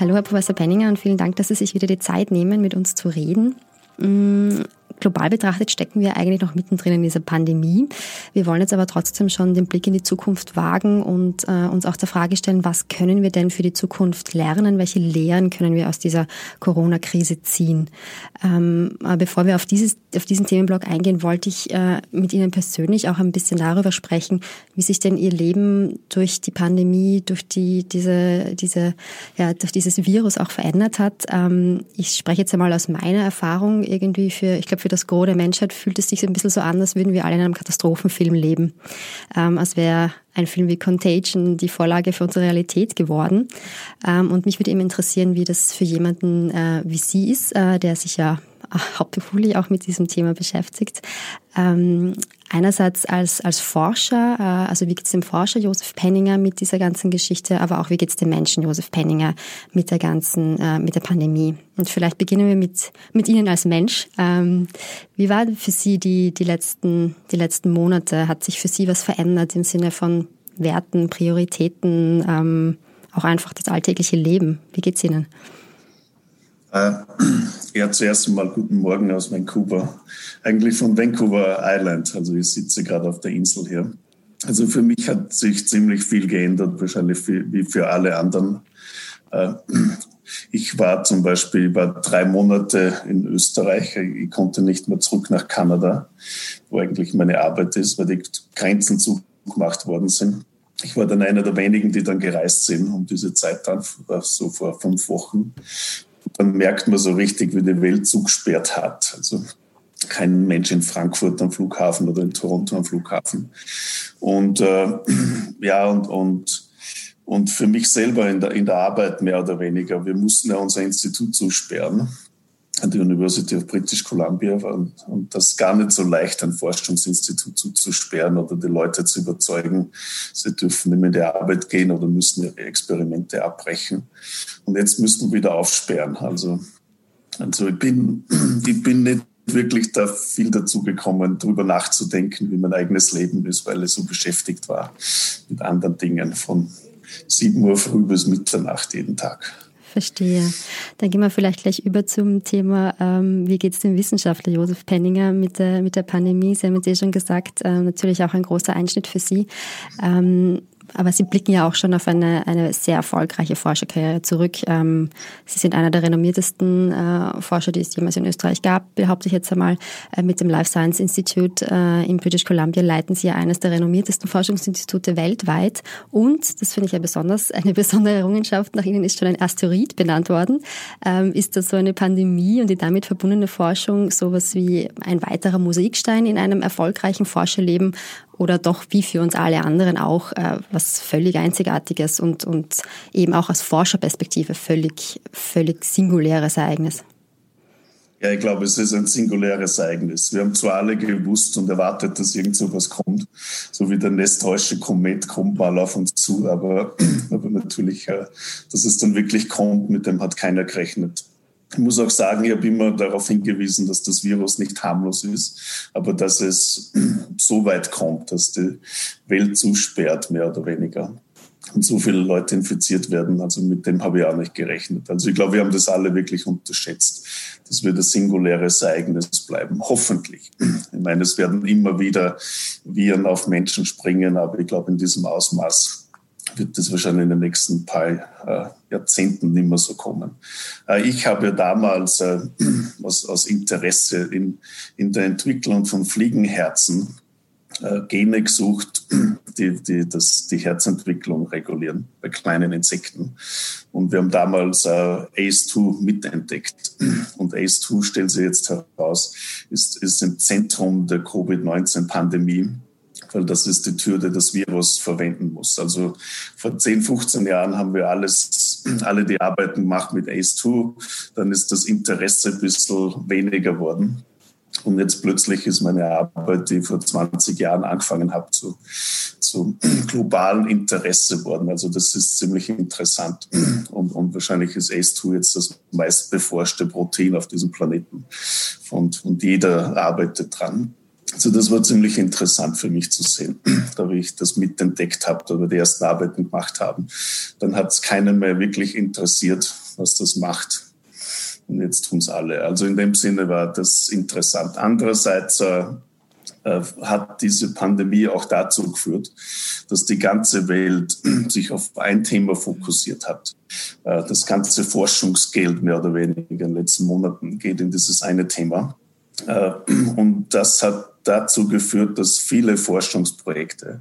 Hallo, Herr Professor Penninger, und vielen Dank, dass Sie sich wieder die Zeit nehmen, mit uns zu reden. Global betrachtet stecken wir eigentlich noch mittendrin in dieser Pandemie. Wir wollen jetzt aber trotzdem schon den Blick in die Zukunft wagen und äh, uns auch der Frage stellen, was können wir denn für die Zukunft lernen? Welche Lehren können wir aus dieser Corona-Krise ziehen? Ähm, aber bevor wir auf, dieses, auf diesen Themenblock eingehen, wollte ich äh, mit Ihnen persönlich auch ein bisschen darüber sprechen, wie sich denn Ihr Leben durch die Pandemie, durch die, diese, diese, ja, durch dieses Virus auch verändert hat. Ähm, ich spreche jetzt einmal aus meiner Erfahrung irgendwie für, ich glaube, für das Gros der Menschheit fühlt es sich ein bisschen so an, als würden wir alle in einem Katastrophenfilm leben. Ähm, als wäre ein Film wie Contagion die Vorlage für unsere Realität geworden. Ähm, und mich würde eben interessieren, wie das für jemanden äh, wie Sie ist, äh, der sich ja hauptberuflich auch mit diesem Thema beschäftigt. Ähm, einerseits als, als Forscher, äh, also wie geht es dem Forscher Josef Penninger mit dieser ganzen Geschichte, aber auch wie geht es dem Menschen Josef Penninger mit der ganzen, äh, mit der Pandemie. Und vielleicht beginnen wir mit, mit Ihnen als Mensch. Ähm, wie war für Sie die, die, letzten, die letzten Monate? Hat sich für Sie was verändert im Sinne von Werten, Prioritäten, ähm, auch einfach das alltägliche Leben? Wie geht's Ihnen? Äh, ja, zuerst einmal guten Morgen aus Vancouver. Eigentlich von Vancouver Island. Also ich sitze gerade auf der Insel hier. Also für mich hat sich ziemlich viel geändert, wahrscheinlich wie für alle anderen. Äh, ich war zum Beispiel war drei Monate in Österreich. Ich konnte nicht mehr zurück nach Kanada, wo eigentlich meine Arbeit ist, weil die Grenzen zugemacht worden sind. Ich war dann einer der wenigen, die dann gereist sind um diese Zeit dann, so vor fünf Wochen dann merkt man so richtig, wie die Welt zugesperrt hat. Also kein Mensch in Frankfurt am Flughafen oder in Toronto am Flughafen. Und äh, ja, und, und, und für mich selber in der, in der Arbeit mehr oder weniger, wir mussten ja unser Institut zusperren an die University of British Columbia und, und das gar nicht so leicht, ein Forschungsinstitut zuzusperren oder die Leute zu überzeugen, sie dürfen nicht mehr in die Arbeit gehen oder müssen ihre Experimente abbrechen. Und jetzt müssen wir wieder aufsperren. Also, also ich bin, ich bin nicht wirklich da viel dazu gekommen, darüber nachzudenken, wie mein eigenes Leben ist, weil ich so beschäftigt war mit anderen Dingen von 7 Uhr früh bis Mitternacht jeden Tag. Verstehe. Dann gehen wir vielleicht gleich über zum Thema, ähm, wie geht es dem Wissenschaftler Josef Penninger mit der, mit der Pandemie? Sie haben es eh schon gesagt, äh, natürlich auch ein großer Einschnitt für Sie. Ähm, aber Sie blicken ja auch schon auf eine, eine sehr erfolgreiche Forscherkarriere zurück. Ähm, Sie sind einer der renommiertesten äh, Forscher, die es jemals in Österreich gab, behaupte ich jetzt einmal. Äh, mit dem Life Science Institute äh, in British Columbia leiten Sie ja eines der renommiertesten Forschungsinstitute weltweit. Und, das finde ich ja besonders, eine besondere Errungenschaft, nach Ihnen ist schon ein Asteroid benannt worden. Ähm, ist das so eine Pandemie und die damit verbundene Forschung sowas wie ein weiterer Mosaikstein in einem erfolgreichen Forscherleben oder doch wie für uns alle anderen auch äh, was völlig Einzigartiges und, und eben auch aus Forscherperspektive völlig, völlig singuläres Ereignis. Ja, ich glaube, es ist ein singuläres Ereignis. Wir haben zwar alle gewusst und erwartet, dass irgend so was kommt, so wie der nächste Komet kommt mal auf uns zu, aber, aber natürlich, äh, dass es dann wirklich kommt, mit dem hat keiner gerechnet. Ich muss auch sagen, ich habe immer darauf hingewiesen, dass das Virus nicht harmlos ist, aber dass es so weit kommt, dass die Welt zusperrt, mehr oder weniger. Und so viele Leute infiziert werden, also mit dem habe ich auch nicht gerechnet. Also ich glaube, wir haben das alle wirklich unterschätzt. Das wird ein singuläres Ereignis bleiben, hoffentlich. Ich meine, es werden immer wieder Viren auf Menschen springen, aber ich glaube, in diesem Ausmaß wird das wahrscheinlich in den nächsten paar äh, Jahrzehnten nicht mehr so kommen. Äh, ich habe ja damals äh, aus, aus, Interesse in, in der Entwicklung von Fliegenherzen äh, Gene gesucht, die, die das, die Herzentwicklung regulieren bei kleinen Insekten. Und wir haben damals äh, ACE2 mitentdeckt. Und ACE2, stellen Sie jetzt heraus, ist, ist im Zentrum der Covid-19-Pandemie weil das ist die Tür, die das Virus verwenden muss. Also vor 10, 15 Jahren haben wir alles, alle die Arbeiten gemacht mit ACE2. Dann ist das Interesse ein bisschen weniger worden. Und jetzt plötzlich ist meine Arbeit, die ich vor 20 Jahren angefangen habe, zu, zu globalen Interesse worden. Also das ist ziemlich interessant. Und, und wahrscheinlich ist ACE2 jetzt das meist beforschte Protein auf diesem Planeten. Und, und jeder arbeitet dran. Also das war ziemlich interessant für mich zu sehen, da ich das mitentdeckt habe, wir die ersten Arbeiten gemacht haben. Dann hat es keinen mehr wirklich interessiert, was das macht. Und jetzt tun es alle. Also in dem Sinne war das interessant. Andererseits äh, äh, hat diese Pandemie auch dazu geführt, dass die ganze Welt sich auf ein Thema fokussiert hat. Äh, das ganze Forschungsgeld mehr oder weniger in den letzten Monaten geht in dieses eine Thema. Äh, und das hat dazu geführt, dass viele Forschungsprojekte,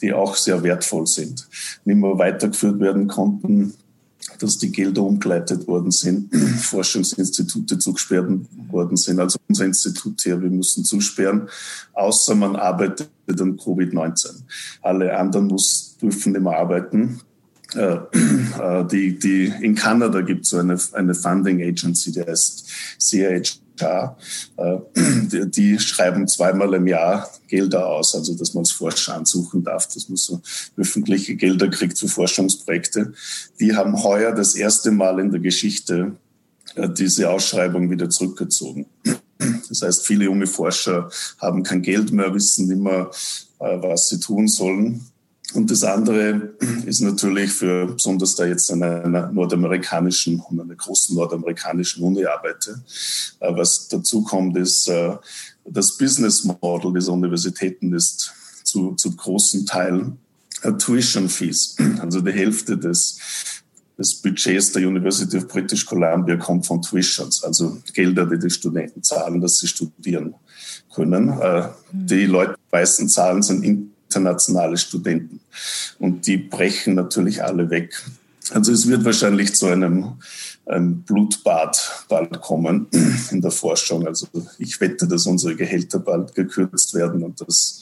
die auch sehr wertvoll sind, nicht mehr weitergeführt werden konnten, dass die Gelder umgeleitet worden sind, Forschungsinstitute zugesperrt worden sind. Also unser Institut hier, wir mussten zusperren, außer man arbeitet an Covid-19. Alle anderen muss, dürfen immer arbeiten. Äh, äh, die, die, in Kanada gibt es so eine, eine Funding Agency, die heißt CIH ja, äh, die, die, schreiben zweimal im Jahr Gelder aus, also dass man als Forscher ansuchen darf, dass man so öffentliche Gelder kriegt für Forschungsprojekte. Die haben heuer das erste Mal in der Geschichte äh, diese Ausschreibung wieder zurückgezogen. Das heißt, viele junge Forscher haben kein Geld mehr, wissen nicht mehr, äh, was sie tun sollen. Und das andere ist natürlich für, besonders da jetzt an einer nordamerikanischen, und einer großen nordamerikanischen Uni arbeite, äh, was dazu kommt, ist, äh, das Business Model dieser Universitäten ist zu, zu großen Teilen äh, Tuition Fees. Also die Hälfte des, des Budgets der University of British Columbia kommt von Tuitions, also Gelder, die die Studenten zahlen, dass sie studieren können. Die Leute, die meisten zahlen, sind internationale Studenten. Und die brechen natürlich alle weg. Also es wird wahrscheinlich zu einem, einem Blutbad bald kommen in der Forschung. Also ich wette, dass unsere Gehälter bald gekürzt werden und dass,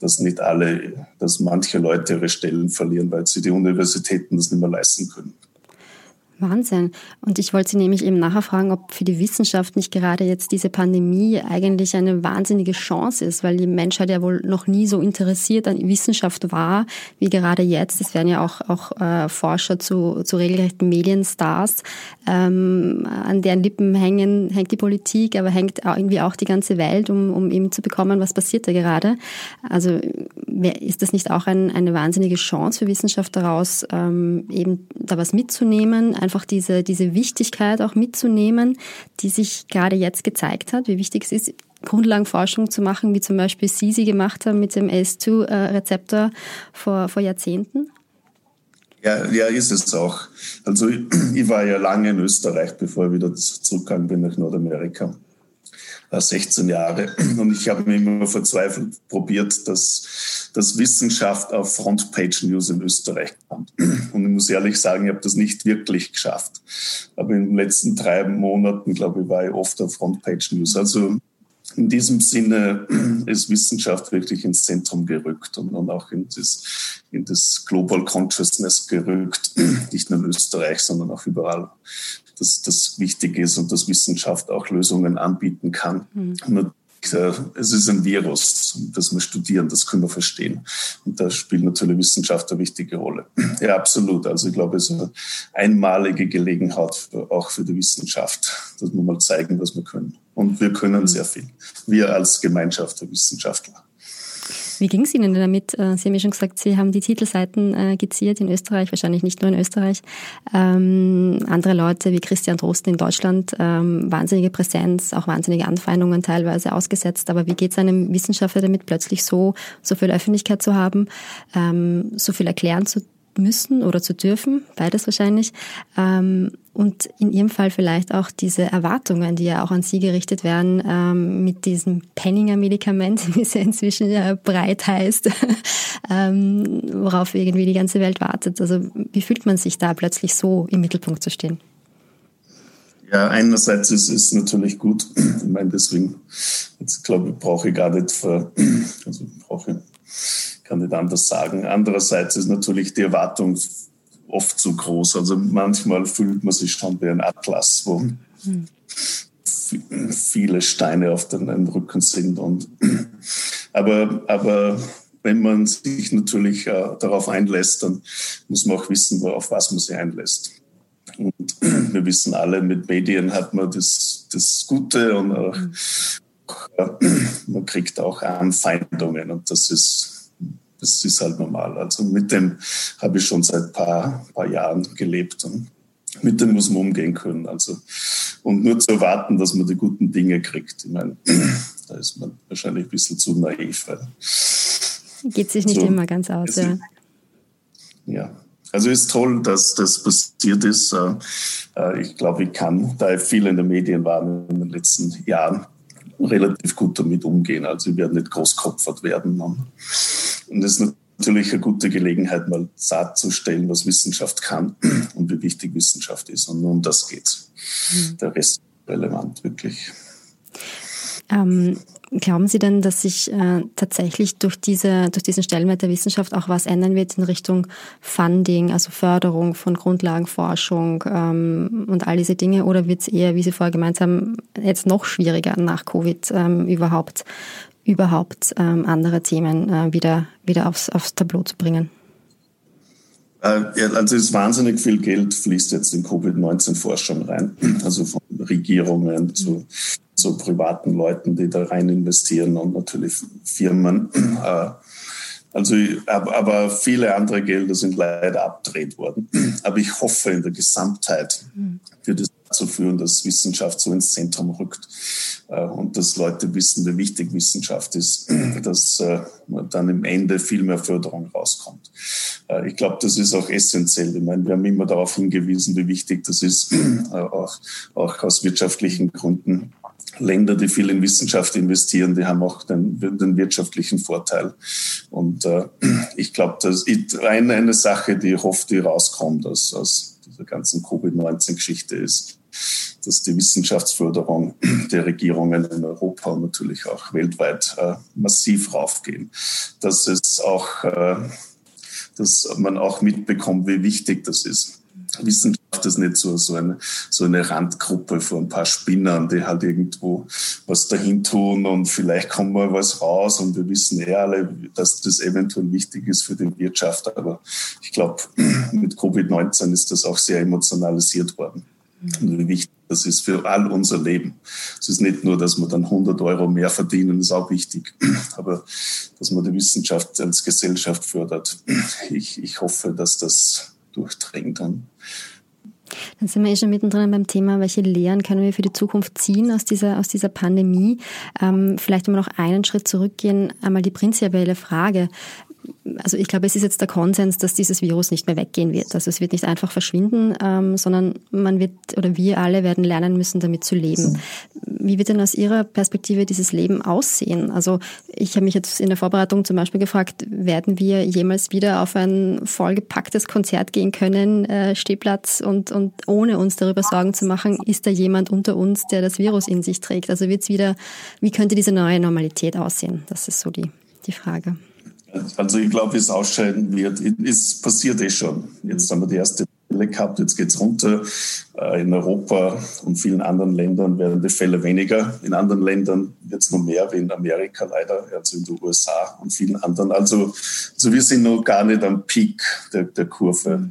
dass nicht alle, dass manche Leute ihre Stellen verlieren, weil sie die Universitäten das nicht mehr leisten können. Wahnsinn. Und ich wollte Sie nämlich eben nachher fragen, ob für die Wissenschaft nicht gerade jetzt diese Pandemie eigentlich eine wahnsinnige Chance ist, weil die Menschheit ja wohl noch nie so interessiert an Wissenschaft war, wie gerade jetzt. Es werden ja auch, auch äh, Forscher zu, zu regelrechten Medienstars. Ähm, an deren Lippen hängen, hängt die Politik, aber hängt irgendwie auch die ganze Welt, um, um eben zu bekommen, was passiert da gerade. Also ist das nicht auch ein, eine wahnsinnige Chance für Wissenschaft daraus, ähm, eben da was mitzunehmen, einfach diese, diese Wichtigkeit auch mitzunehmen, die sich gerade jetzt gezeigt hat, wie wichtig es ist, Grundlagenforschung zu machen, wie zum Beispiel Sie sie gemacht haben mit dem AS2-Rezeptor vor, vor Jahrzehnten? Ja, ja, ist es auch. Also ich, war ja lange in Österreich, bevor ich wieder zurückgegangen bin nach Nordamerika. 16 Jahre. Und ich habe mir immer verzweifelt probiert, dass, dass Wissenschaft auf Frontpage News in Österreich kommt. Und ich muss ehrlich sagen, ich habe das nicht wirklich geschafft. Aber in den letzten drei Monaten, glaube ich, war ich oft auf Frontpage News. Also in diesem Sinne ist Wissenschaft wirklich ins Zentrum gerückt und, und auch in das, in das Global Consciousness gerückt, nicht nur in Österreich, sondern auch überall dass das wichtig ist und dass Wissenschaft auch Lösungen anbieten kann. Mhm. Es ist ein Virus, das wir studieren, das können wir verstehen. Und da spielt natürlich Wissenschaft eine wichtige Rolle. Ja, absolut. Also ich glaube, es ist eine einmalige Gelegenheit auch für die Wissenschaft, dass wir mal zeigen, was wir können. Und wir können sehr viel. Wir als Gemeinschaft der Wissenschaftler. Wie ging es Ihnen damit? Äh, Sie haben ja schon gesagt, Sie haben die Titelseiten äh, geziert in Österreich, wahrscheinlich nicht nur in Österreich. Ähm, andere Leute wie Christian Drosten in Deutschland, ähm, wahnsinnige Präsenz, auch wahnsinnige Anfeindungen teilweise ausgesetzt. Aber wie geht es einem Wissenschaftler damit, plötzlich so, so viel Öffentlichkeit zu haben, ähm, so viel erklären zu müssen oder zu dürfen, beides wahrscheinlich. Ähm, und in Ihrem Fall vielleicht auch diese Erwartungen, die ja auch an Sie gerichtet werden, ähm, mit diesem Penninger-Medikament, wie es ja inzwischen ja breit heißt, ähm, worauf irgendwie die ganze Welt wartet. Also wie fühlt man sich da plötzlich so im Mittelpunkt zu stehen? Ja, einerseits ist es natürlich gut. Ich meine, deswegen, jetzt glaube ich, brauche ich gar nicht, für, also brauche kann nicht anders sagen. Andererseits ist natürlich die Erwartung oft zu groß. Also manchmal fühlt man sich schon wie ein Atlas, wo mhm. viele Steine auf den Rücken sind. Und, aber, aber wenn man sich natürlich äh, darauf einlässt, dann muss man auch wissen, auf was man sich einlässt. Und wir wissen alle, mit Medien hat man das, das Gute und auch, äh, man kriegt auch Anfeindungen und das ist das ist halt normal. Also mit dem habe ich schon seit paar, paar Jahren gelebt. Und mit dem muss man umgehen können. Also, und nur zu erwarten, dass man die guten Dinge kriegt. Ich meine, da ist man wahrscheinlich ein bisschen zu naiv. Geht sich nicht so, immer ganz aus, ja. Ja, also ist toll, dass das passiert ist. Äh, äh, ich glaube, ich kann, da ich viel in den Medien war in den letzten Jahren, relativ gut damit umgehen. Also ich werde nicht großkopfert werden. Und das ist natürlich eine gute Gelegenheit, mal darzustellen, was Wissenschaft kann und wie wichtig Wissenschaft ist. Und nur um das geht's. Mhm. Der Rest ist relevant, wirklich. Ähm, glauben Sie denn, dass sich äh, tatsächlich durch, diese, durch diesen Stellenwert der Wissenschaft auch was ändern wird in Richtung Funding, also Förderung von Grundlagenforschung ähm, und all diese Dinge? Oder wird es eher, wie Sie vorher gemeint haben, jetzt noch schwieriger nach Covid ähm, überhaupt, überhaupt ähm, andere Themen äh, wieder, wieder aufs, aufs Tableau zu bringen? Äh, also es ist wahnsinnig viel Geld fließt jetzt in Covid-19-Forschung rein, also von Regierungen zu so privaten Leuten, die da rein investieren und natürlich Firmen. Äh, also, aber viele andere Gelder sind leider abgedreht worden. Aber ich hoffe in der Gesamtheit wird es dazu führen, dass Wissenschaft so ins Zentrum rückt äh, und dass Leute wissen, wie wichtig Wissenschaft ist, dass äh, dann im Ende viel mehr Förderung rauskommt. Ich glaube, das ist auch essentiell. Ich meine, wir haben immer darauf hingewiesen, wie wichtig das ist, auch, auch aus wirtschaftlichen Gründen Länder, die viel in Wissenschaft investieren, die haben auch den, den wirtschaftlichen Vorteil. Und äh, ich glaube, das ist eine, eine Sache, die ich hoffe, die rauskommt aus, aus dieser ganzen Covid-19-Geschichte ist, dass die Wissenschaftsförderung der Regierungen in Europa und natürlich auch weltweit äh, massiv raufgehen. Dass es auch, äh, dass man auch mitbekommt, wie wichtig das ist. Wissenschaft ist nicht so, so, eine, so eine Randgruppe von ein paar Spinnern, die halt irgendwo was dahin tun und vielleicht kommt mal was raus und wir wissen eh alle, dass das eventuell wichtig ist für die Wirtschaft. Aber ich glaube, mit Covid-19 ist das auch sehr emotionalisiert worden. Wie wichtig das ist für all unser Leben. Es ist nicht nur, dass wir dann 100 Euro mehr verdienen, ist auch wichtig, aber dass man die Wissenschaft als Gesellschaft fördert. Ich, ich hoffe, dass das durchdringt. Dann. Dann sind wir eh schon mittendrin beim Thema, welche Lehren können wir für die Zukunft ziehen aus dieser, aus dieser Pandemie. Ähm, vielleicht, wenn wir noch einen Schritt zurückgehen, einmal die prinzipielle Frage also ich glaube, es ist jetzt der Konsens, dass dieses Virus nicht mehr weggehen wird. Also es wird nicht einfach verschwinden, ähm, sondern man wird oder wir alle werden lernen müssen, damit zu leben. Wie wird denn aus Ihrer Perspektive dieses Leben aussehen? Also ich habe mich jetzt in der Vorbereitung zum Beispiel gefragt, werden wir jemals wieder auf ein vollgepacktes Konzert gehen können, äh, Stehplatz und, und ohne uns darüber Sorgen zu machen, ist da jemand unter uns, der das Virus in sich trägt? Also wird es wieder, wie könnte diese neue Normalität aussehen? Das ist so die, die Frage. Also ich glaube, wie es ausscheiden wird, ist passiert eh schon. Jetzt haben wir die erste Welle gehabt, jetzt geht's runter. Äh, in Europa und vielen anderen Ländern werden die Fälle weniger. In anderen Ländern wird es noch mehr, wie in Amerika leider, also in den USA und vielen anderen. Also, also wir sind noch gar nicht am Peak der, der Kurve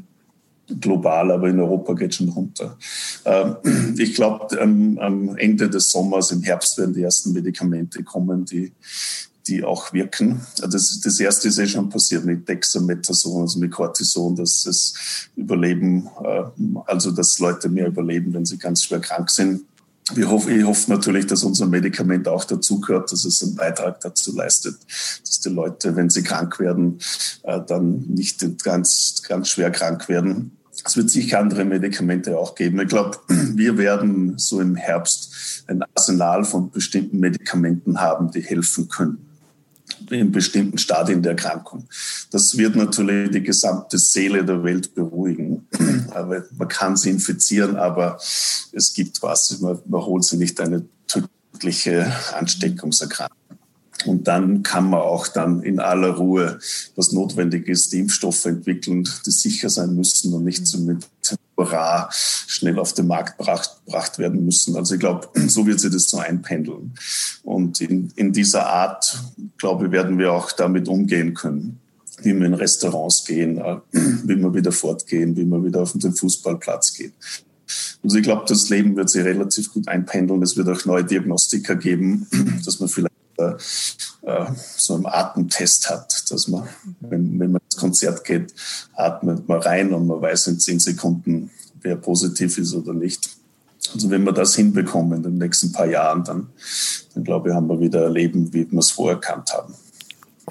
global, aber in Europa geht es schon runter. Ähm, ich glaube, am Ende des Sommers, im Herbst werden die ersten Medikamente kommen, die die auch wirken. Das, das erste ist eh schon passiert mit Dexamethason, also mit Cortison, dass es Überleben, äh, also dass Leute mehr überleben, wenn sie ganz schwer krank sind. Ich hoffe, ich hoffe natürlich, dass unser Medikament auch dazugehört, dass es einen Beitrag dazu leistet, dass die Leute, wenn sie krank werden, äh, dann nicht ganz, ganz schwer krank werden. Es wird sicher andere Medikamente auch geben. Ich glaube, wir werden so im Herbst ein Arsenal von bestimmten Medikamenten haben, die helfen können in bestimmten Stadien der Erkrankung. Das wird natürlich die gesamte Seele der Welt beruhigen. Aber man kann sie infizieren, aber es gibt was. Man, man holt sie nicht eine tödliche Ansteckungserkrankung. Und dann kann man auch dann in aller Ruhe, was notwendig ist, die Impfstoffe entwickeln, die sicher sein müssen und nicht so Hurra schnell auf den Markt gebracht, gebracht werden müssen. Also ich glaube, so wird sich das so einpendeln. Und in, in dieser Art, glaube ich, werden wir auch damit umgehen können wie wir in Restaurants gehen, äh, wie wir wieder fortgehen, wie wir wieder auf den Fußballplatz gehen. Also ich glaube, das Leben wird sich relativ gut einpendeln. Es wird auch neue Diagnostika geben, dass man vielleicht äh, äh, so einen Atemtest hat, dass man, wenn, wenn man ins Konzert geht, atmet man rein und man weiß in zehn Sekunden, wer positiv ist oder nicht. Also wenn wir das hinbekommen in den nächsten paar Jahren, dann, dann glaube ich, haben wir wieder Leben, wie wir es vorher erkannt haben.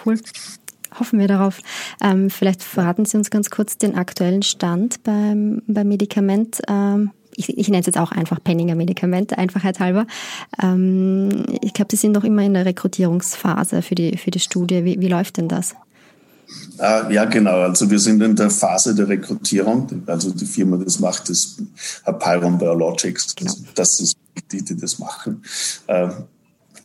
Cool. Hoffen wir darauf. Ähm, vielleicht verraten Sie uns ganz kurz den aktuellen Stand beim, beim Medikament. Ähm, ich, ich nenne es jetzt auch einfach Penninger Medikament, Einfachheit halber. Ähm, ich glaube, Sie sind noch immer in der Rekrutierungsphase für die, für die Studie. Wie, wie läuft denn das? Ah, ja, genau. Also wir sind in der Phase der Rekrutierung. Also die Firma, das macht, ist Pyron Biologics. Genau. Das ist die, die das machen. Ähm,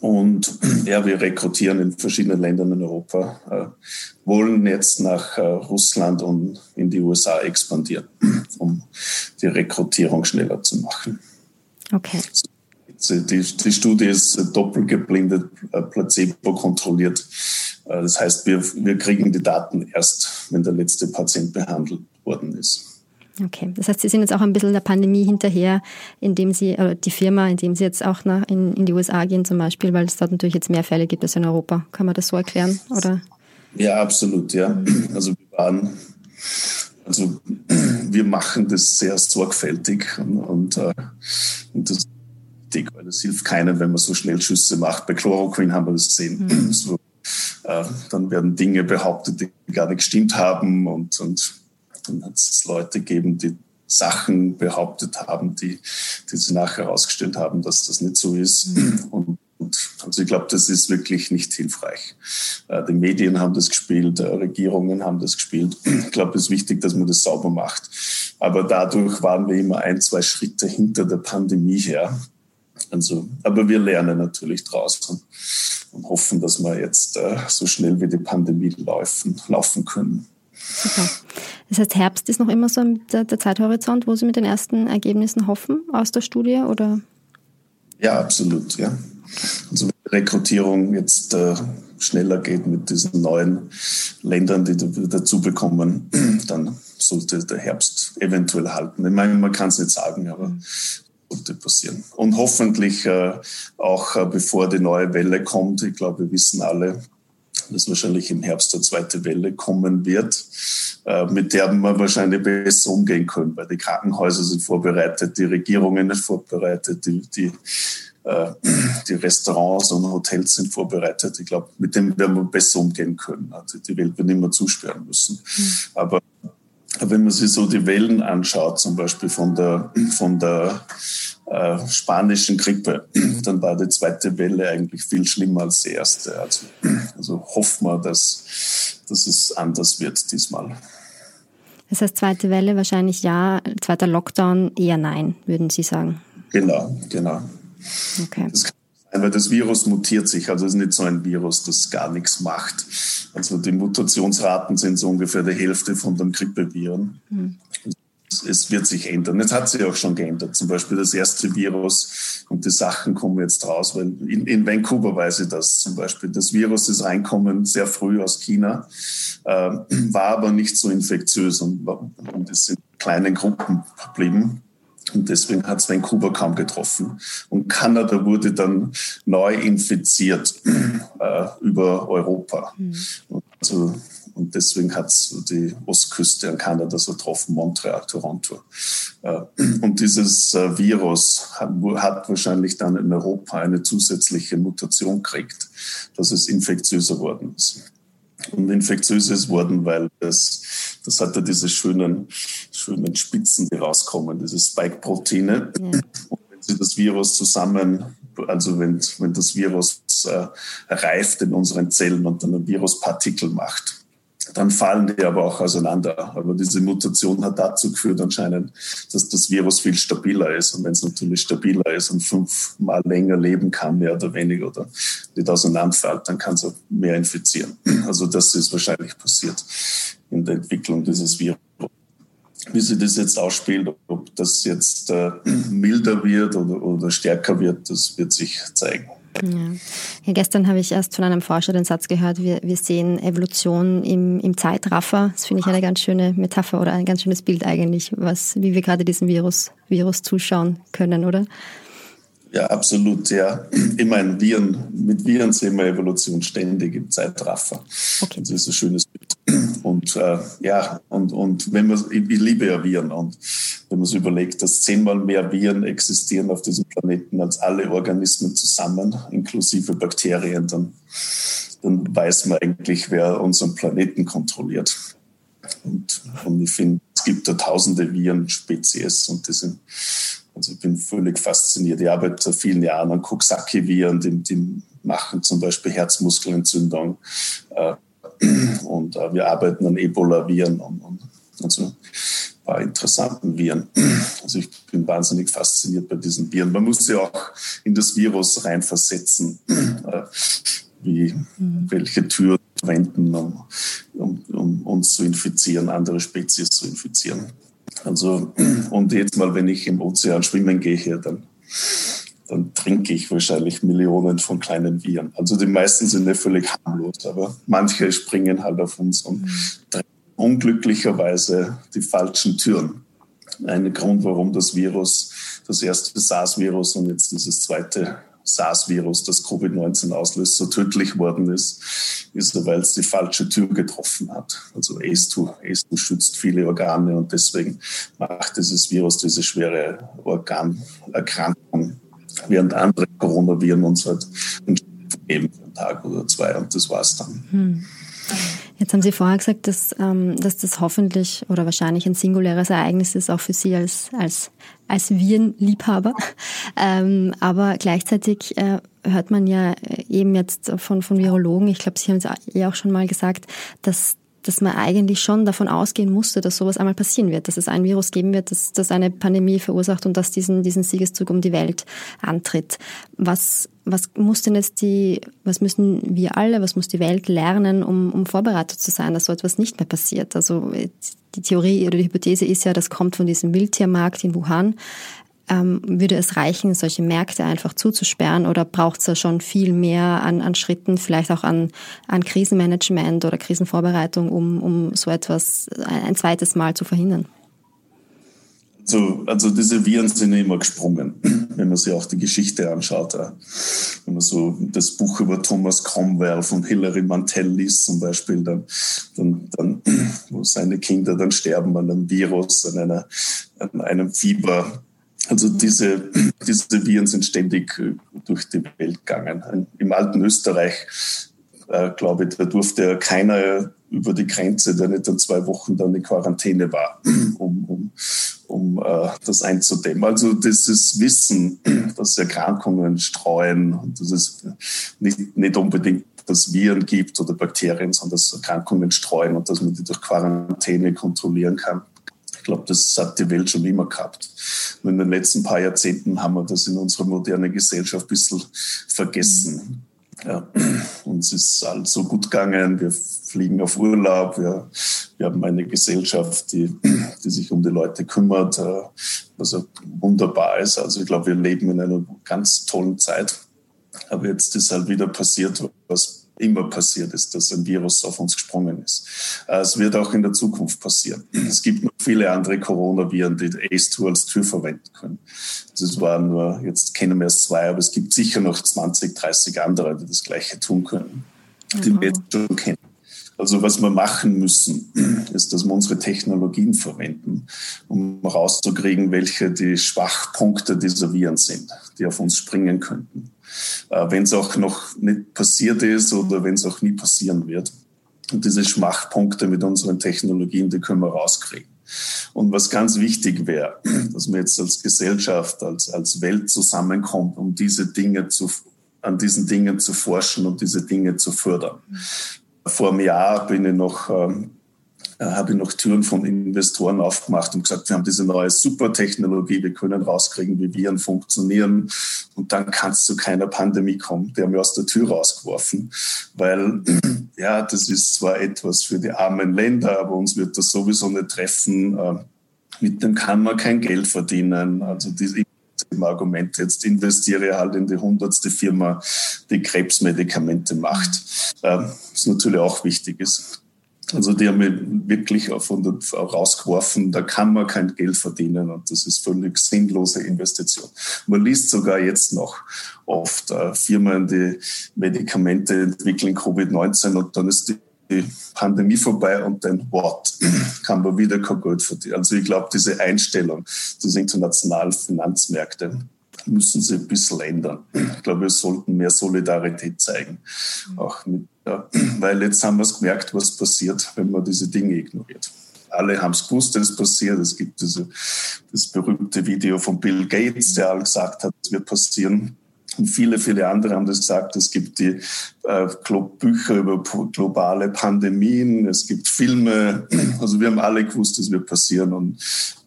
und ja, wir rekrutieren in verschiedenen Ländern in Europa, äh, wollen jetzt nach äh, Russland und in die USA expandieren, um die Rekrutierung schneller zu machen. Okay. Die, die Studie ist doppelgeblindet, äh, placebo kontrolliert. Äh, das heißt, wir, wir kriegen die Daten erst, wenn der letzte Patient behandelt worden ist. Okay, das heißt, Sie sind jetzt auch ein bisschen der Pandemie hinterher, indem Sie, oder die Firma, indem Sie jetzt auch nach, in, in die USA gehen zum Beispiel, weil es dort natürlich jetzt mehr Fälle gibt als in Europa. Kann man das so erklären? Oder? Ja, absolut, ja. Also wir waren, also wir machen das sehr sorgfältig und, und, äh, und das weil es hilft keinem, wenn man so schnell Schüsse macht. Bei Chloroquin haben wir das gesehen. Mhm. So, äh, dann werden Dinge behauptet, die gar nicht gestimmt haben und, und dann hat es Leute gegeben, die Sachen behauptet haben, die, die sie nachher herausgestellt haben, dass das nicht so ist. Mhm. Und, und, also ich glaube, das ist wirklich nicht hilfreich. Äh, die Medien haben das gespielt, äh, Regierungen haben das gespielt. Ich glaube, es ist wichtig, dass man das sauber macht. Aber dadurch waren wir immer ein, zwei Schritte hinter der Pandemie her. Also, aber wir lernen natürlich draußen und hoffen, dass wir jetzt äh, so schnell wie die Pandemie laufen, laufen können. Super. Das heißt, Herbst ist noch immer so der, der Zeithorizont, wo Sie mit den ersten Ergebnissen hoffen aus der Studie, oder? Ja, absolut, ja. Also wenn die Rekrutierung jetzt äh, schneller geht mit diesen neuen Ländern, die dazu bekommen, dann sollte der Herbst eventuell halten. Ich meine, man kann es nicht sagen, aber sollte passieren. Und hoffentlich äh, auch äh, bevor die neue Welle kommt, ich glaube, wir wissen alle, dass wahrscheinlich im Herbst eine zweite Welle kommen wird, äh, mit der man wahrscheinlich besser umgehen können, weil die Krankenhäuser sind vorbereitet, die Regierungen sind vorbereitet, die, die, äh, die Restaurants und Hotels sind vorbereitet. Ich glaube, mit dem werden wir besser umgehen können. Also die Welt wird nicht mehr zusperren müssen. Mhm. Aber wenn man sich so die Wellen anschaut, zum Beispiel von der, von der äh, spanischen Grippe, dann war die zweite Welle eigentlich viel schlimmer als die erste. Also, also hoffen wir, dass, dass es anders wird diesmal. Das heißt, zweite Welle wahrscheinlich ja, zweiter Lockdown eher nein, würden Sie sagen? Genau, genau. Okay. Das kann sein, weil das Virus mutiert sich. Also es ist nicht so ein Virus, das gar nichts macht. Also die Mutationsraten sind so ungefähr die Hälfte von den Grippeviren. Mhm es wird sich ändern. Jetzt hat sich auch schon geändert. Zum Beispiel das erste Virus und die Sachen kommen jetzt raus, weil in, in Vancouver weiß ich das zum Beispiel. Das Virus ist reinkommen sehr früh aus China, äh, war aber nicht so infektiös und, und ist in kleinen Gruppen geblieben. Und deswegen hat es Vancouver kaum getroffen. Und Kanada wurde dann neu infiziert äh, über Europa. Mhm. Also und deswegen hat es die Ostküste an Kanada so getroffen, Montreal, Toronto. Äh, und dieses äh, Virus hat, hat wahrscheinlich dann in Europa eine zusätzliche Mutation gekriegt, dass es infektiöser worden ist. Und infektiös ist worden, weil das, das hat ja diese schönen, schönen Spitzen, die rauskommen, diese Spike-Proteine. Ja. Und wenn sie das Virus zusammen also wenn, wenn das Virus äh, reift in unseren Zellen und dann ein Viruspartikel macht, dann fallen die aber auch auseinander. Aber diese Mutation hat dazu geführt anscheinend, dass das Virus viel stabiler ist. Und wenn es natürlich stabiler ist und fünfmal länger leben kann, mehr oder weniger, oder nicht auseinanderfällt, dann kann es auch mehr infizieren. Also das ist wahrscheinlich passiert in der Entwicklung dieses Virus. Wie sich das jetzt ausspielt, ob das jetzt äh, milder wird oder, oder stärker wird, das wird sich zeigen. Ja. ja. gestern habe ich erst von einem Forscher den Satz gehört, wir, wir sehen Evolution im, im Zeitraffer. Das finde ich eine ganz schöne Metapher oder ein ganz schönes Bild eigentlich, was, wie wir gerade diesem Virus, Virus zuschauen können, oder? Ja, absolut, ja. Ich meine, Viren, mit Viren sehen wir Evolution ständig im Zeitraffer. Okay. Das ist ein schönes Bild. Und äh, ja, und, und wenn man, ich, ich liebe ja Viren und wenn man sich überlegt, dass zehnmal mehr Viren existieren auf diesem Planeten als alle Organismen zusammen, inklusive Bakterien, dann, dann weiß man eigentlich, wer unseren Planeten kontrolliert. Und, und ich finde, es gibt da tausende Virenspezies und die sind also ich bin völlig fasziniert. Ich arbeite seit vielen Jahren an Coxsackie-Viren, die, die, machen zum Beispiel Herzmuskelentzündung. Äh, und äh, wir arbeiten an Ebola-Viren und, und, und so ein paar interessanten Viren. Also ich bin wahnsinnig fasziniert bei diesen Viren. Man muss ja auch in das Virus reinversetzen, äh, wie, mhm. welche Tür verwenden, um, um, um uns zu infizieren, andere Spezies zu infizieren. Also, und jetzt mal, wenn ich im Ozean schwimmen gehe, dann, dann trinke ich wahrscheinlich Millionen von kleinen Viren. Also die meisten sind ja völlig harmlos, aber manche springen halt auf uns und drehen unglücklicherweise die falschen Türen. Ein Grund, warum das Virus, das erste SARS-Virus und jetzt dieses zweite SARS-Virus, das Covid-19 auslöst, so tödlich worden ist, ist, weil es die falsche Tür getroffen hat. Also ACE2, ACE2 schützt viele Organe und deswegen macht dieses Virus diese schwere Organerkrankung, während andere Coronaviren uns halt geben für einen Tag oder zwei und das war's dann. Hm. Jetzt haben Sie vorher gesagt, dass, ähm, dass das hoffentlich oder wahrscheinlich ein singuläres Ereignis ist, auch für Sie als, als, als Virenliebhaber. Ähm, aber gleichzeitig äh, hört man ja eben jetzt von, von Virologen, ich glaube, Sie haben es ja auch schon mal gesagt, dass dass man eigentlich schon davon ausgehen musste, dass sowas einmal passieren wird, dass es ein Virus geben wird, das, das eine Pandemie verursacht und das diesen, diesen Siegeszug um die Welt antritt. Was, was muss denn jetzt die, was müssen wir alle, was muss die Welt lernen, um, um vorbereitet zu sein, dass so etwas nicht mehr passiert? Also die Theorie oder die Hypothese ist ja, das kommt von diesem Wildtiermarkt in Wuhan. Ähm, würde es reichen, solche Märkte einfach zuzusperren oder braucht es da schon viel mehr an, an Schritten, vielleicht auch an, an Krisenmanagement oder Krisenvorbereitung, um, um so etwas ein zweites Mal zu verhindern? So, also diese Viren sind immer gesprungen, wenn man sich auch die Geschichte anschaut. Wenn man so das Buch über Thomas Cromwell von Hilary Mantel liest zum Beispiel, dann, dann, dann wo seine Kinder dann sterben an einem Virus, an, einer, an einem Fieber, also diese, diese Viren sind ständig äh, durch die Welt gegangen. Im alten Österreich, äh, glaube ich, da durfte keiner über die Grenze, der nicht dann zwei Wochen dann in Quarantäne war, um, um, um äh, das einzudämmen. Also dieses Wissen, dass Erkrankungen streuen und dass es nicht, nicht unbedingt dass Viren gibt oder Bakterien, sondern dass Erkrankungen streuen und dass man die durch Quarantäne kontrollieren kann. Ich glaube, das hat die Welt schon immer gehabt. Nur in den letzten paar Jahrzehnten haben wir das in unserer modernen Gesellschaft ein bisschen vergessen. Ja, uns ist alles so gut gegangen, wir fliegen auf Urlaub, wir, wir haben eine Gesellschaft, die, die sich um die Leute kümmert, äh, was wunderbar ist. Also ich glaube, wir leben in einer ganz tollen Zeit. Aber jetzt ist halt wieder passiert, was immer passiert ist, dass ein Virus auf uns gesprungen ist. Es wird auch in der Zukunft passieren. Es gibt noch viele andere Coronaviren, die ACE2 als Tür verwenden können. Das waren nur, jetzt kennen wir erst zwei, aber es gibt sicher noch 20, 30 andere, die das Gleiche tun können, die wir jetzt schon kennen. Also was wir machen müssen, ist, dass wir unsere Technologien verwenden, um rauszukriegen, welche die Schwachpunkte dieser Viren sind, die auf uns springen könnten. Äh, wenn es auch noch nicht passiert ist oder wenn es auch nie passieren wird. Und diese Schwachpunkte mit unseren Technologien, die können wir rauskriegen. Und was ganz wichtig wäre, dass man jetzt als Gesellschaft, als, als Welt zusammenkommt, um diese Dinge zu, an diesen Dingen zu forschen und diese Dinge zu fördern. Vor einem Jahr bin ich noch ähm, äh, habe ich noch Türen von Investoren aufgemacht und gesagt, wir haben diese neue Supertechnologie, wir können rauskriegen, wie Viren funktionieren und dann kann es zu keiner Pandemie kommen. Die haben wir aus der Tür rausgeworfen, weil ja, das ist zwar etwas für die armen Länder, aber uns wird das sowieso nicht treffen. Äh, mit dem kann man kein Geld verdienen. Also diese Argument, jetzt investiere halt in die hundertste Firma, die Krebsmedikamente macht, äh, was natürlich auch wichtig ist. Also die haben mich wirklich von der, rausgeworfen, da kann man kein Geld verdienen und das ist völlig sinnlose Investition. Man liest sogar jetzt noch oft äh, Firmen, die Medikamente entwickeln, Covid-19 und dann ist die die Pandemie vorbei und dann, what, kann man wieder kein Geld verdienen. Also ich glaube, diese Einstellung, diese internationalen Finanzmärkte, müssen sie ein bisschen ändern. Ich glaube, wir sollten mehr Solidarität zeigen. Auch mit, ja, weil jetzt haben wir es gemerkt, was passiert, wenn man diese Dinge ignoriert. Alle haben es gewusst, dass es passiert. Es gibt diese, das berühmte Video von Bill Gates, der gesagt hat, es wird passieren. Und viele, viele andere haben das gesagt. Es gibt die äh, Bücher über globale Pandemien. Es gibt Filme. Also wir haben alle gewusst, das wird passieren. Und,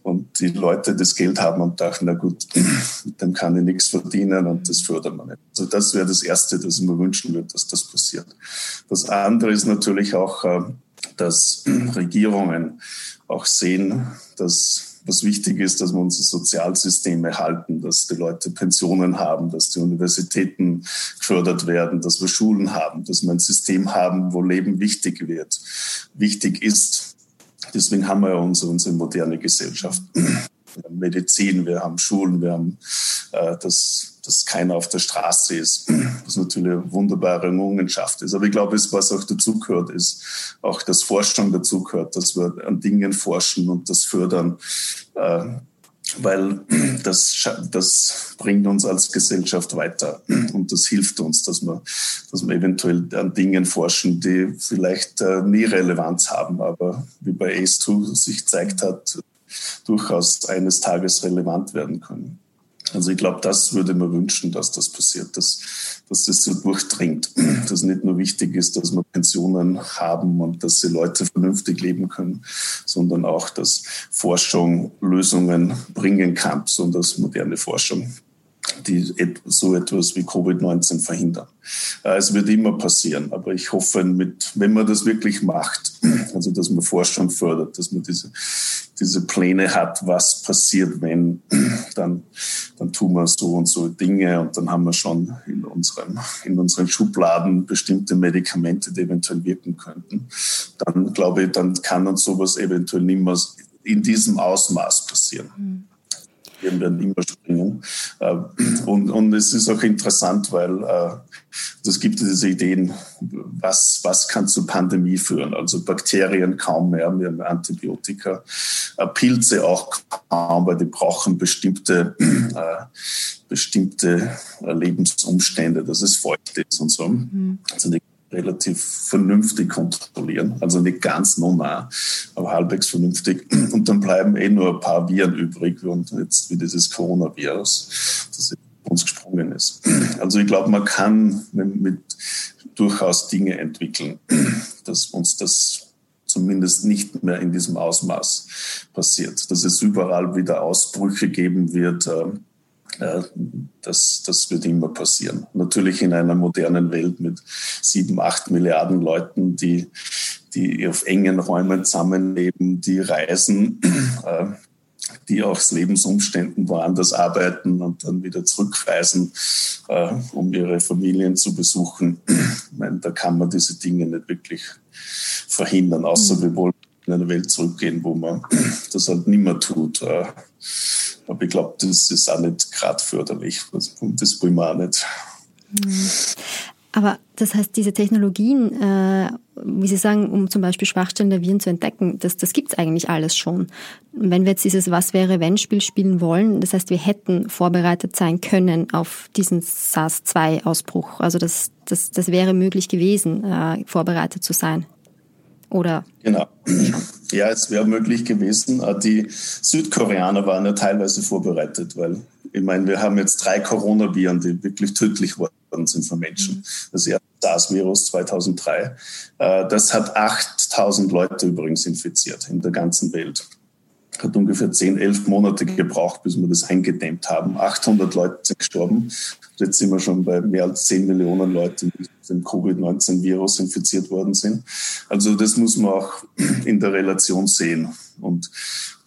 und die Leute das Geld haben und dachten, na gut, mit dem kann ich nichts verdienen und das fördert man nicht. Also das wäre das Erste, das ich mir wünschen würde, dass das passiert. Das andere ist natürlich auch, äh, dass Regierungen auch sehen, dass was wichtig ist, dass wir unsere Sozialsysteme halten, dass die Leute Pensionen haben, dass die Universitäten gefördert werden, dass wir Schulen haben, dass wir ein System haben, wo Leben wichtig wird, wichtig ist. Deswegen haben wir ja unsere, unsere moderne Gesellschaft. Medizin, wir haben Schulen, wir haben äh, das dass keiner auf der Straße ist, was natürlich eine wunderbare Errungenschaft ist. Aber ich glaube, was auch dazugehört, ist auch, dass Forschung dazugehört, dass wir an Dingen forschen und das fördern, äh, weil das, das bringt uns als Gesellschaft weiter und das hilft uns, dass wir, dass wir eventuell an Dingen forschen, die vielleicht äh, nie Relevanz haben, aber wie bei ACE2 sich zeigt hat, durchaus eines Tages relevant werden können. Also ich glaube, das würde man wünschen, dass das passiert, dass, dass das so durchdringt, dass nicht nur wichtig ist, dass wir Pensionen haben und dass die Leute vernünftig leben können, sondern auch, dass Forschung Lösungen bringen kann, besonders moderne Forschung die so etwas wie Covid-19 verhindern. Äh, es wird immer passieren, aber ich hoffe, mit, wenn man das wirklich macht, also dass man Forschung fördert, dass man diese, diese Pläne hat, was passiert, wenn, dann, dann tun wir so und so Dinge und dann haben wir schon in, unserem, in unseren Schubladen bestimmte Medikamente, die eventuell wirken könnten. Dann glaube ich, dann kann uns sowas eventuell nicht mehr in diesem Ausmaß passieren. Mhm wir werden immer springen. Äh, und, und es ist auch interessant, weil äh, es gibt diese Ideen, was, was kann zur Pandemie führen? Also Bakterien kaum mehr, wir haben Antibiotika, äh, Pilze auch kaum, weil die brauchen bestimmte, bestimmte Lebensumstände, dass es feucht ist und so. Mhm. Also die relativ vernünftig kontrollieren. Also nicht ganz nah, aber halbwegs vernünftig. Und dann bleiben eh nur ein paar Viren übrig und jetzt wie dieses Coronavirus, das uns gesprungen ist. Also ich glaube, man kann mit, mit durchaus Dinge entwickeln, dass uns das zumindest nicht mehr in diesem Ausmaß passiert, dass es überall wieder Ausbrüche geben wird, äh, das, das wird immer passieren. Natürlich in einer modernen Welt mit sieben, acht Milliarden Leuten, die, die auf engen Räumen zusammenleben, die reisen, äh, die aus Lebensumständen woanders arbeiten und dann wieder zurückreisen, äh, um ihre Familien zu besuchen. Ich meine, da kann man diese Dinge nicht wirklich verhindern, außer mhm. wir wollen in eine Welt zurückgehen, wo man das halt nicht mehr tut. Äh, aber ich glaube, das ist auch nicht gerade förderlich. Das wollen wir auch nicht. Mhm. Aber das heißt, diese Technologien, äh, wie Sie sagen, um zum Beispiel Schwachstellen der Viren zu entdecken, das, das gibt's eigentlich alles schon. Wenn wir jetzt dieses Was wäre wenn Spiel spielen wollen, das heißt, wir hätten vorbereitet sein können auf diesen SARS-2-Ausbruch. Also das, das, das wäre möglich gewesen, äh, vorbereitet zu sein. Oder? Genau. Ja, es wäre möglich gewesen. Äh, die Südkoreaner waren ja teilweise vorbereitet, weil ich meine, wir haben jetzt drei Coronaviren, die wirklich tödlich worden sind für Menschen. Mhm. Das erste SARS-Virus 2003. Äh, das hat 8000 Leute übrigens infiziert in der ganzen Welt hat ungefähr 10, 11 Monate gebraucht, bis wir das eingedämmt haben. 800 Leute sind gestorben. Jetzt sind wir schon bei mehr als 10 Millionen Leuten, die mit dem Covid-19-Virus infiziert worden sind. Also das muss man auch in der Relation sehen. Und,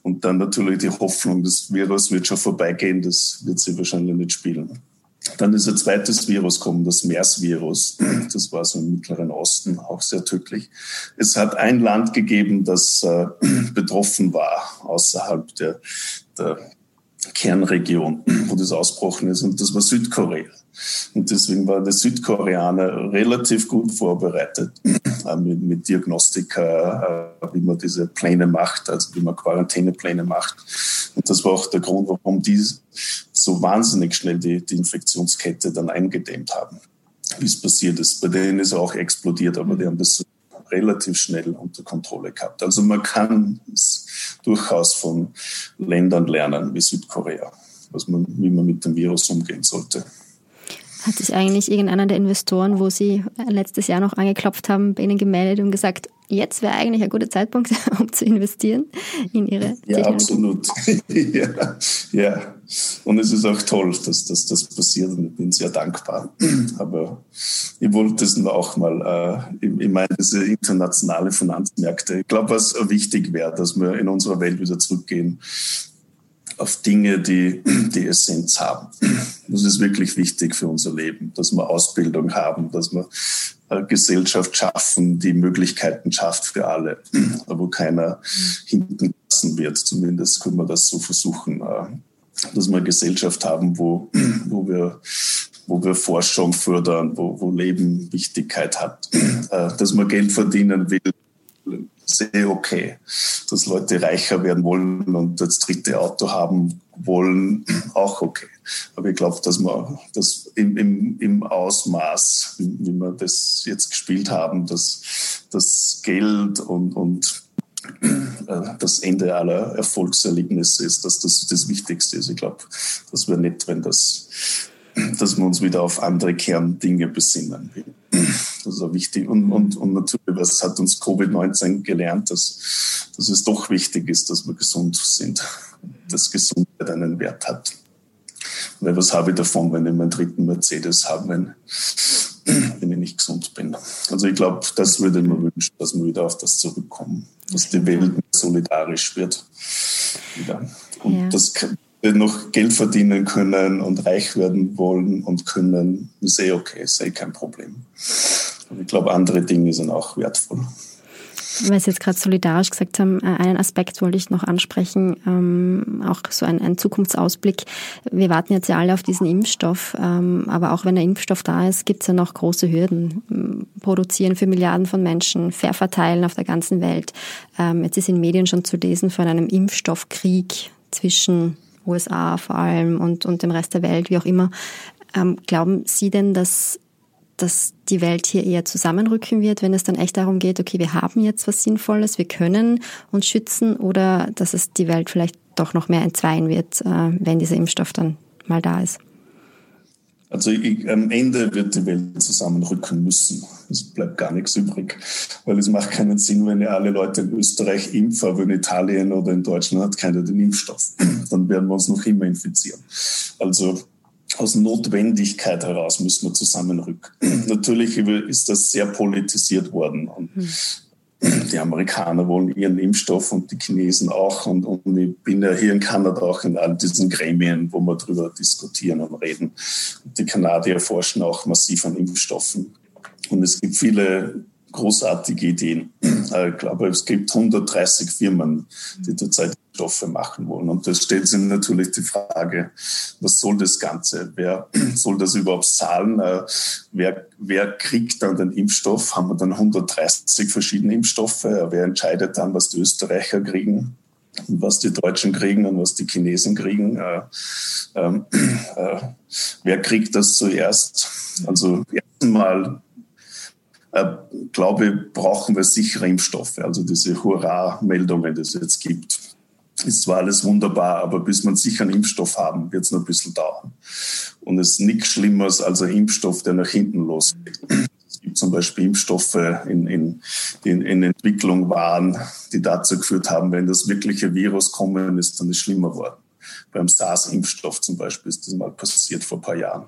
und dann natürlich die Hoffnung, das Virus wird schon vorbeigehen, das wird sie wahrscheinlich nicht spielen. Dann ist ein zweites Virus gekommen, das MERS-Virus. Das war so im Mittleren Osten auch sehr tödlich. Es hat ein Land gegeben, das äh, betroffen war außerhalb der, der Kernregion, wo das ausbrochen ist, und das war Südkorea. Und deswegen waren die Südkoreaner relativ gut vorbereitet äh, mit, mit Diagnostika, äh, wie man diese Pläne macht, also wie man Quarantänepläne macht. Und das war auch der Grund, warum die so wahnsinnig schnell die, die Infektionskette dann eingedämmt haben, wie es passiert ist. Bei denen ist auch explodiert, aber die haben das relativ schnell unter Kontrolle gehabt. Also man kann durchaus von Ländern lernen wie Südkorea, was man, wie man mit dem Virus umgehen sollte. Hat sich eigentlich irgendeiner der Investoren, wo Sie letztes Jahr noch angeklopft haben, bei Ihnen gemeldet und gesagt, jetzt wäre eigentlich ein guter Zeitpunkt, um zu investieren in Ihre Ja, absolut. ja, ja. Und es ist auch toll, dass, dass das passiert und ich bin sehr dankbar. Aber ich wollte es auch mal, äh, ich, ich meine, diese internationale Finanzmärkte, ich glaube, was wichtig wäre, dass wir in unserer Welt wieder zurückgehen auf Dinge, die die Essenz haben. Das ist wirklich wichtig für unser Leben, dass wir Ausbildung haben, dass wir eine Gesellschaft schaffen, die Möglichkeiten schafft für alle, wo keiner hinten lassen wird. Zumindest können wir das so versuchen, äh, dass wir eine Gesellschaft haben, wo, wo wir wo wir Forschung fördern, wo, wo Leben Wichtigkeit hat, äh, dass man Geld verdienen will, sehr okay. Dass Leute reicher werden wollen und das dritte Auto haben wollen, auch okay. Aber ich glaube, dass man das im, im, im Ausmaß, wie wir das jetzt gespielt haben, dass das Geld und, und äh, das Ende aller Erfolgserlebnisse ist, dass das das Wichtigste ist. Ich glaube, das wäre nett, wenn das, dass wir uns wieder auf andere Kerndinge besinnen. Das ist auch wichtig. Und, und, und natürlich, was hat uns Covid-19 gelernt, dass, dass es doch wichtig ist, dass wir gesund sind, dass Gesundheit einen Wert hat. Weil was habe ich davon, wenn ich meinen dritten Mercedes habe, wenn, wenn ich nicht gesund bin? Also ich glaube, das würde ich mir wünschen, dass wir wieder auf das zurückkommen, dass die Welt solidarisch wird. Wieder. Und ja. das noch Geld verdienen können und reich werden wollen und können, ist eh okay, ist eh kein Problem. Und ich glaube, andere Dinge sind auch wertvoll. Weil Sie jetzt gerade solidarisch gesagt haben, äh, einen Aspekt wollte ich noch ansprechen, ähm, auch so ein, ein, Zukunftsausblick. Wir warten jetzt ja alle auf diesen Impfstoff, ähm, aber auch wenn der Impfstoff da ist, gibt es ja noch große Hürden. Ähm, produzieren für Milliarden von Menschen, fair verteilen auf der ganzen Welt. Ähm, jetzt ist in Medien schon zu lesen von einem Impfstoffkrieg zwischen USA vor allem und, und dem Rest der Welt, wie auch immer. Ähm, glauben Sie denn, dass, dass die Welt hier eher zusammenrücken wird, wenn es dann echt darum geht, okay, wir haben jetzt was Sinnvolles, wir können uns schützen oder dass es die Welt vielleicht doch noch mehr entzweien wird, äh, wenn dieser Impfstoff dann mal da ist? Also ich, am Ende wird die Welt zusammenrücken müssen. Es bleibt gar nichts übrig, weil es macht keinen Sinn, wenn ja alle Leute in Österreich impfen, aber in Italien oder in Deutschland hat keiner den Impfstoff. Dann werden wir uns noch immer infizieren. Also aus Notwendigkeit heraus müssen wir zusammenrücken. Natürlich ist das sehr politisiert worden. Und hm die Amerikaner wollen ihren Impfstoff und die Chinesen auch. Und, und ich bin ja hier in Kanada auch in all diesen Gremien, wo wir darüber diskutieren und reden. Und die Kanadier forschen auch massiv an Impfstoffen. Und es gibt viele großartige Ideen. Ich glaube, es gibt 130 Firmen, die derzeit Stoffe machen wollen. Und da stellt sich natürlich die Frage, was soll das Ganze? Wer soll das überhaupt zahlen? Äh, wer, wer kriegt dann den Impfstoff? Haben wir dann 130 verschiedene Impfstoffe? Äh, wer entscheidet dann, was die Österreicher kriegen? Und was die Deutschen kriegen und was die Chinesen kriegen. Äh, äh, äh, wer kriegt das zuerst? Also erstmal äh, glaube, brauchen wir sichere Impfstoffe. Also diese Hurra-Meldungen, die es jetzt gibt ist zwar alles wunderbar, aber bis man sicher einen Impfstoff haben, wird es noch ein bisschen dauern. Und es ist nichts Schlimmeres als ein Impfstoff, der nach hinten losgeht. Es gibt zum Beispiel Impfstoffe, in, in, die in, in Entwicklung waren, die dazu geführt haben, wenn das wirkliche Virus kommen ist, dann ist es schlimmer geworden. Beim SARS-Impfstoff zum Beispiel ist das mal passiert vor ein paar Jahren.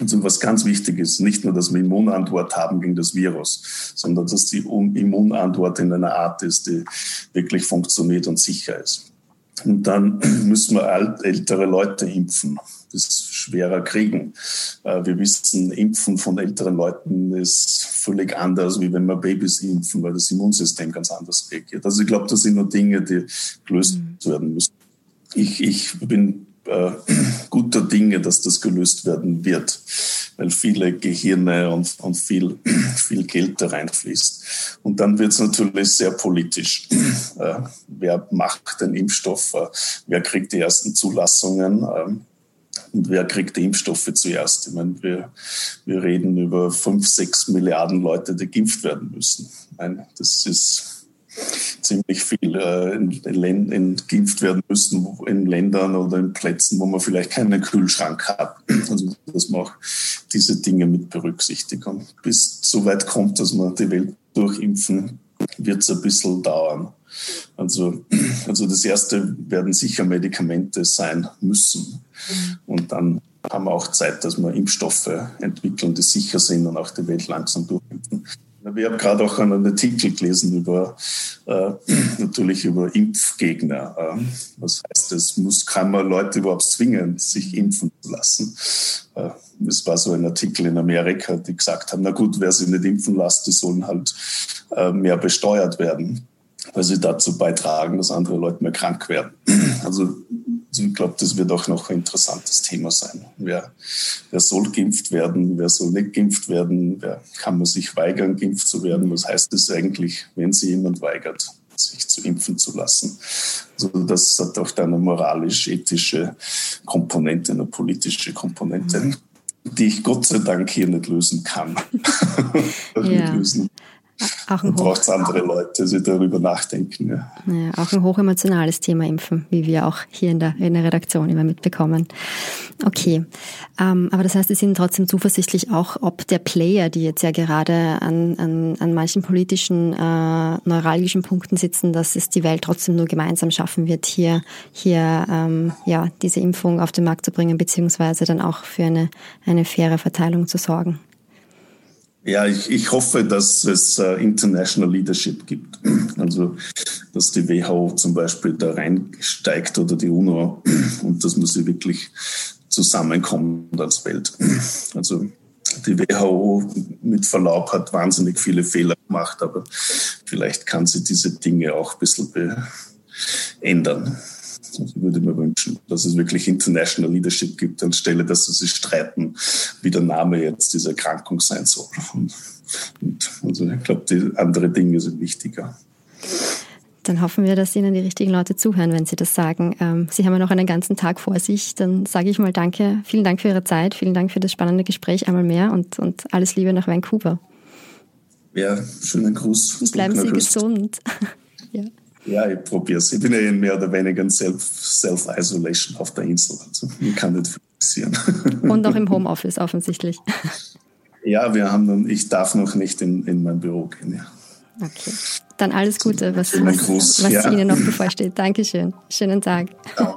Und so was ganz wichtig ist, nicht nur, dass wir Immunantwort haben gegen das Virus, sondern dass die Immunantwort in einer Art ist, die wirklich funktioniert und sicher ist. Und dann müssen wir ältere Leute impfen. Das ist schwerer kriegen. Äh, wir wissen, Impfen von älteren Leuten ist völlig anders, wie wenn wir Babys impfen, weil das Immunsystem ganz anders reagiert. Also ich glaube, das sind nur Dinge, die gelöst mhm. werden müssen. Ich, ich bin äh, guter Dinge, dass das gelöst werden wird, weil viele Gehirne und, und viel, viel Geld da reinfließt. Und dann wird es natürlich sehr politisch. Äh, wer macht den Impfstoff? Äh, wer kriegt die ersten Zulassungen? Ähm, und wer kriegt die Impfstoffe zuerst? Ich meine, wir, wir reden über fünf, sechs Milliarden Leute, die geimpft werden müssen. Meine, das ist ziemlich viel äh, werden müssen in Ländern oder in Plätzen, wo man vielleicht keinen Kühlschrank hat. Also dass man auch diese Dinge mit berücksichtigt. Und bis so weit kommt, dass man die Welt durchimpfen, wird es ein bisschen dauern. Also, also das erste werden sicher Medikamente sein müssen. Und dann haben wir auch Zeit, dass wir Impfstoffe entwickeln, die sicher sind und auch die Welt langsam durchimpfen. Wir haben gerade auch einen Artikel gelesen über äh, natürlich über Impfgegner. Äh, was heißt das? Muss kann man Leute überhaupt zwingen, sich impfen zu lassen? Äh, es war so ein Artikel in Amerika, die gesagt haben: Na gut, wer sich nicht impfen lässt, die sollen halt äh, mehr besteuert werden, weil sie dazu beitragen, dass andere Leute mehr krank werden. Also ich glaube, das wird auch noch ein interessantes Thema sein. Wer, wer soll geimpft werden, wer soll nicht geimpft werden, wer kann man sich weigern, geimpft zu werden? Was heißt das eigentlich, wenn sich jemand weigert, sich zu impfen zu lassen? Also das hat auch eine moralisch-ethische Komponente, eine politische Komponente, mhm. die ich Gott sei Dank hier nicht lösen kann. ja. lösen auch ein braucht es andere Leute, die darüber nachdenken. Ja. ja. auch ein hochemotionales Thema Impfen, wie wir auch hier in der, in der Redaktion immer mitbekommen. Okay, ähm, aber das heißt, Sie sind trotzdem zuversichtlich, auch ob der Player, die jetzt ja gerade an, an, an manchen politischen, äh, neuralgischen Punkten sitzen, dass es die Welt trotzdem nur gemeinsam schaffen wird, hier, hier ähm, ja, diese Impfung auf den Markt zu bringen, beziehungsweise dann auch für eine, eine faire Verteilung zu sorgen. Ja, ich, ich hoffe, dass es uh, International Leadership gibt. Also, dass die WHO zum Beispiel da reinsteigt oder die UNO und dass man sie wirklich zusammenkommt als Welt. Also, die WHO mit Verlaub hat wahnsinnig viele Fehler gemacht, aber vielleicht kann sie diese Dinge auch ein bisschen ändern. Ich würde mir wünschen, dass es wirklich International Leadership gibt, anstelle, dass sie sich streiten, wie der Name jetzt dieser Erkrankung sein soll. Und, und also ich glaube, die anderen Dinge sind wichtiger. Dann hoffen wir, dass Ihnen die richtigen Leute zuhören, wenn Sie das sagen. Ähm, Sie haben ja noch einen ganzen Tag vor sich. Dann sage ich mal Danke. Vielen Dank für Ihre Zeit. Vielen Dank für das spannende Gespräch einmal mehr und, und alles Liebe nach Vancouver. Ja, schönen Gruß. Bleiben Sie gesund. ja. Ja, ich probiere es. Ich bin ja in mehr oder weniger in Self-Isolation auf der Insel. Also ich kann nicht viel passieren. Und auch im Homeoffice offensichtlich. Ja, wir haben, ich darf noch nicht in, in mein Büro gehen. Ja. Okay. Dann alles Gute, was, was, was ja. Ihnen noch bevorsteht. Dankeschön. Schönen Tag. Ja.